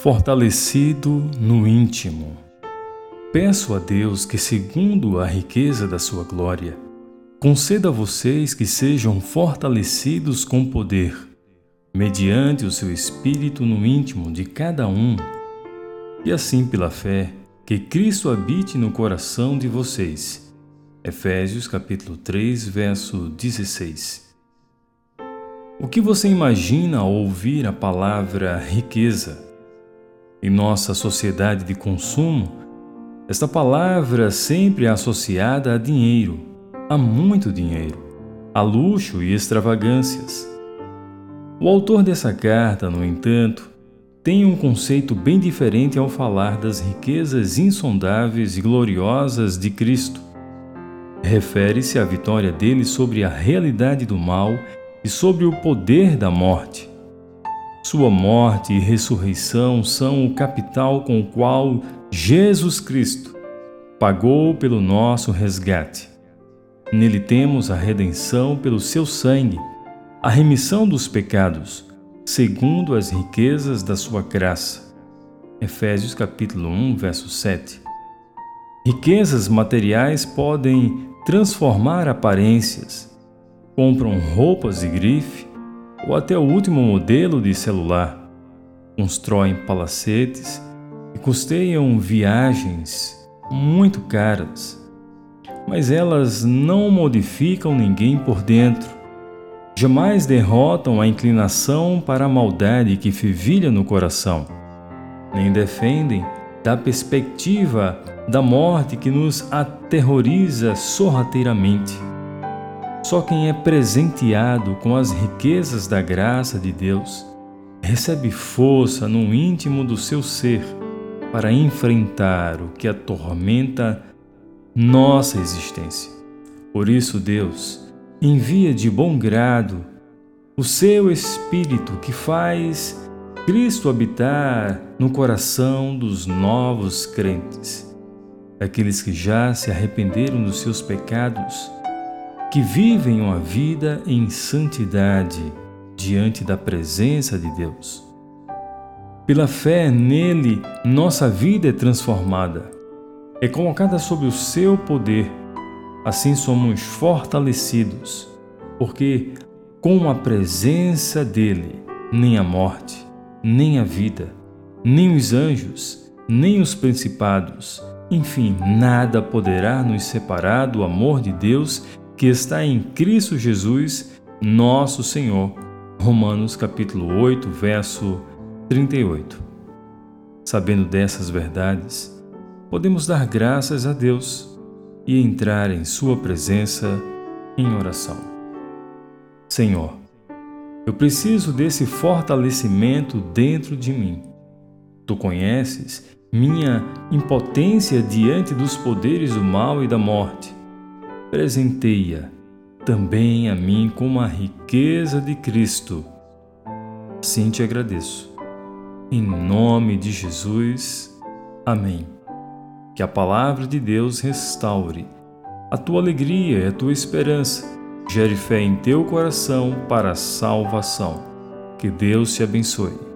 fortalecido no íntimo. Peço a Deus que, segundo a riqueza da sua glória, conceda a vocês que sejam fortalecidos com poder, mediante o seu espírito no íntimo de cada um, e assim pela fé, que Cristo habite no coração de vocês. Efésios capítulo 3, verso 16. O que você imagina ao ouvir a palavra riqueza? Em nossa sociedade de consumo, esta palavra sempre é associada a dinheiro, a muito dinheiro, a luxo e extravagâncias. O autor dessa carta, no entanto, tem um conceito bem diferente ao falar das riquezas insondáveis e gloriosas de Cristo. Refere-se à vitória dele sobre a realidade do mal e sobre o poder da morte. Sua morte e ressurreição são o capital com o qual Jesus Cristo pagou pelo nosso resgate. Nele temos a redenção pelo seu sangue, a remissão dos pecados, segundo as riquezas da sua graça. Efésios capítulo 1, verso 7. Riquezas materiais podem transformar aparências. Compram roupas de grife, ou até o último modelo de celular. Constroem palacetes e custeiam viagens muito caras, mas elas não modificam ninguém por dentro. Jamais derrotam a inclinação para a maldade que fervilha no coração, nem defendem da perspectiva da morte que nos aterroriza sorrateiramente. Só quem é presenteado com as riquezas da graça de Deus recebe força no íntimo do seu ser para enfrentar o que atormenta nossa existência. Por isso, Deus envia de bom grado o seu Espírito que faz Cristo habitar no coração dos novos crentes, aqueles que já se arrependeram dos seus pecados que vivem uma vida em santidade diante da presença de Deus. Pela fé nele, nossa vida é transformada, é colocada sob o seu poder. Assim somos fortalecidos, porque com a presença dele, nem a morte, nem a vida, nem os anjos, nem os principados, enfim, nada poderá nos separar do amor de Deus que está em Cristo Jesus, nosso Senhor. Romanos capítulo 8, verso 38. Sabendo dessas verdades, podemos dar graças a Deus e entrar em Sua presença em oração. Senhor, eu preciso desse fortalecimento dentro de mim. Tu conheces minha impotência diante dos poderes do mal e da morte presenteia também a mim com a riqueza de Cristo. Assim te agradeço. Em nome de Jesus. Amém. Que a palavra de Deus restaure a tua alegria e a tua esperança, gere fé em teu coração para a salvação. Que Deus te abençoe.